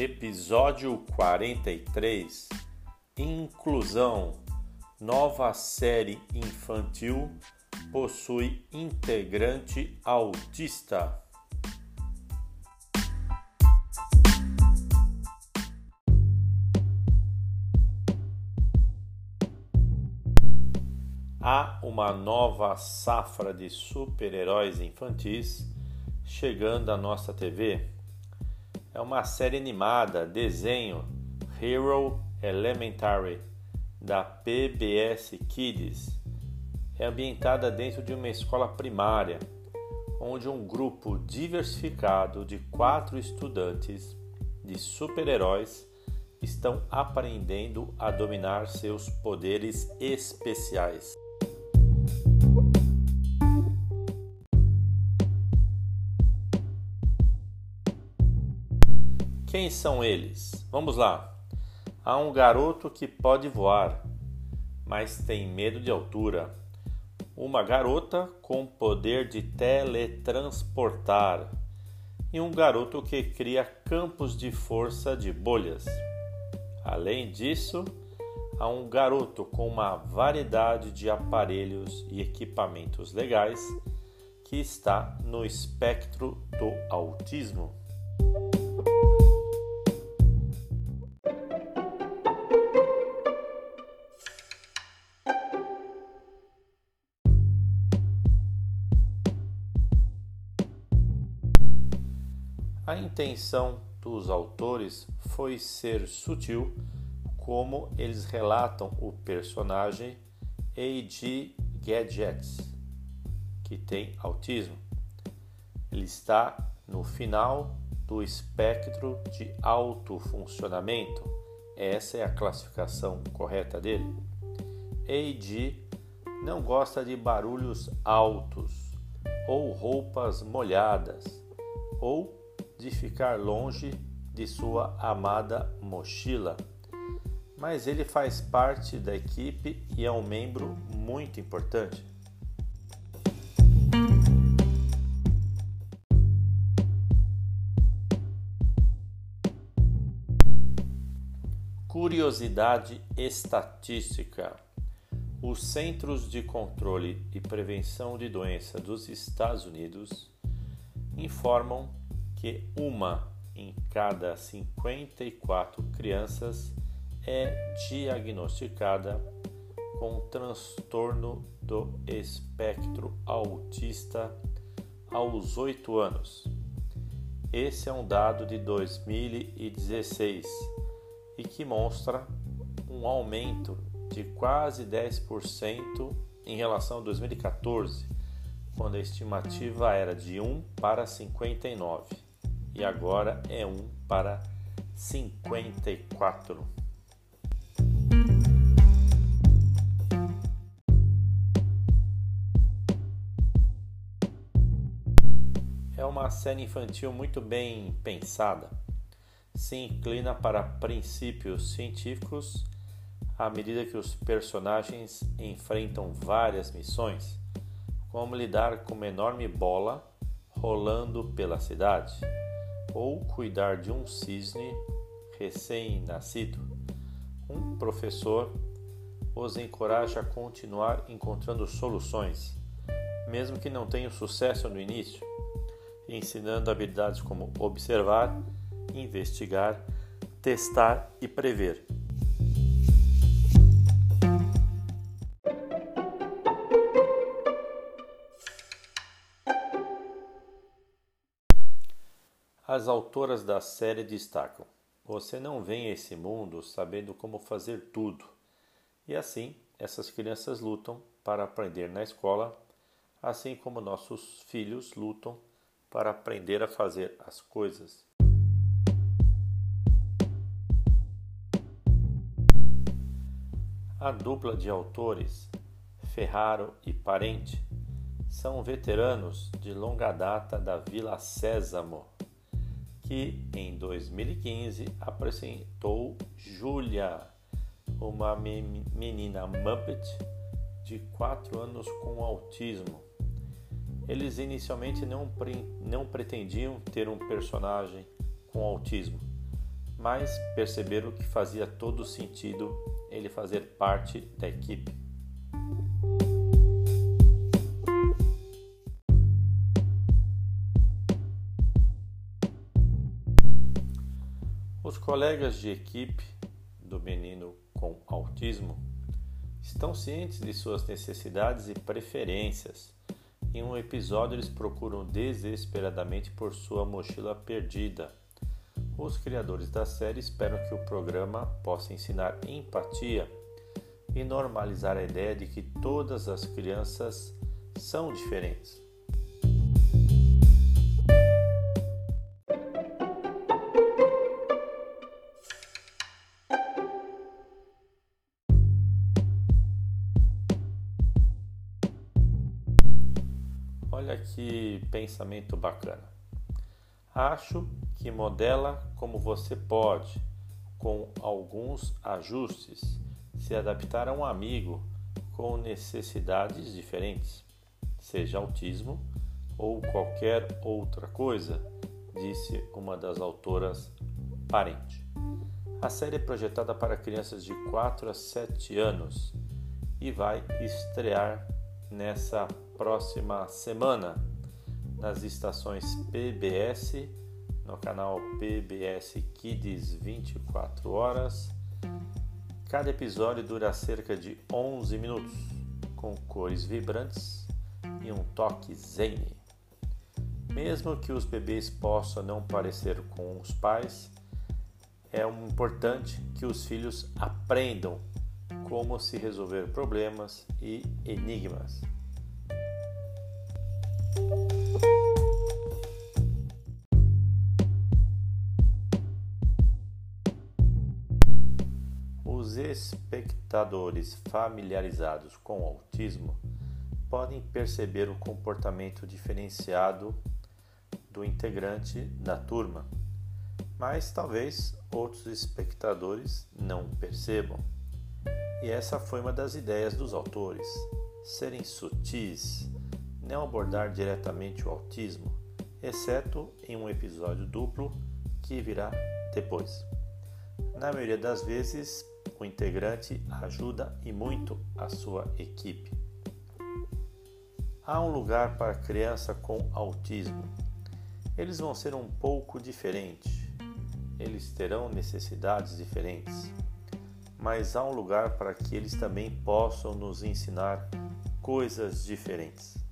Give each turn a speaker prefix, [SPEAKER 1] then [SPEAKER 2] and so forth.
[SPEAKER 1] Episódio 43 Inclusão Nova série infantil possui integrante autista. Há uma nova safra de super-heróis infantis chegando à nossa TV é uma série animada, desenho Hero Elementary da PBS Kids. É ambientada dentro de uma escola primária, onde um grupo diversificado de quatro estudantes de super-heróis estão aprendendo a dominar seus poderes especiais. Quem são eles? Vamos lá. Há um garoto que pode voar, mas tem medo de altura. Uma garota com poder de teletransportar. E um garoto que cria campos de força de bolhas. Além disso, há um garoto com uma variedade de aparelhos e equipamentos legais que está no espectro do autismo. A intenção dos autores foi ser sutil, como eles relatam o personagem A.G. Gadgets, que tem autismo. Ele está no final do espectro de alto funcionamento. Essa é a classificação correta dele. A.G. não gosta de barulhos altos ou roupas molhadas ou de ficar longe de sua amada mochila, mas ele faz parte da equipe e é um membro muito importante. Curiosidade estatística: os Centros de Controle e Prevenção de Doença dos Estados Unidos informam que uma em cada 54 crianças é diagnosticada com transtorno do espectro autista aos 8 anos. Esse é um dado de 2016 e que mostra um aumento de quase 10% em relação a 2014, quando a estimativa era de 1 para 59 e agora é 1 para 54. É uma série infantil muito bem pensada. Se inclina para princípios científicos à medida que os personagens enfrentam várias missões, como lidar com uma enorme bola rolando pela cidade ou cuidar de um cisne recém-nascido. Um professor os encoraja a continuar encontrando soluções, mesmo que não tenham sucesso no início, ensinando habilidades como observar, investigar, testar e prever. As autoras da série destacam: Você não vem a esse mundo sabendo como fazer tudo. E assim, essas crianças lutam para aprender na escola, assim como nossos filhos lutam para aprender a fazer as coisas. A dupla de autores, Ferraro e Parente, são veteranos de longa data da Vila Sésamo, que em 2015 apresentou Julia, uma menina Muppet de 4 anos com autismo. Eles inicialmente não, pre não pretendiam ter um personagem com autismo, mas perceberam que fazia todo sentido ele fazer parte da equipe. Colegas de equipe do menino com autismo estão cientes de suas necessidades e preferências. Em um episódio, eles procuram desesperadamente por sua mochila perdida. Os criadores da série esperam que o programa possa ensinar empatia e normalizar a ideia de que todas as crianças são diferentes. Olha que pensamento bacana. Acho que modela como você pode, com alguns ajustes, se adaptar a um amigo com necessidades diferentes, seja autismo ou qualquer outra coisa, disse uma das autoras parente. A série é projetada para crianças de 4 a 7 anos e vai estrear nessa próxima semana nas estações PBS, no canal PBS Kids 24 horas. Cada episódio dura cerca de 11 minutos, com cores vibrantes e um toque zen. Mesmo que os bebês possam não parecer com os pais, é importante que os filhos aprendam como se resolver problemas e enigmas. Os espectadores familiarizados com o autismo podem perceber o comportamento diferenciado do integrante da turma, mas talvez outros espectadores não percebam. E essa foi uma das ideias dos autores: serem sutis, não abordar diretamente o autismo, exceto em um episódio duplo que virá depois. Na maioria das vezes, o integrante ajuda e muito a sua equipe. Há um lugar para criança com autismo. Eles vão ser um pouco diferentes. Eles terão necessidades diferentes. Mas há um lugar para que eles também possam nos ensinar coisas diferentes.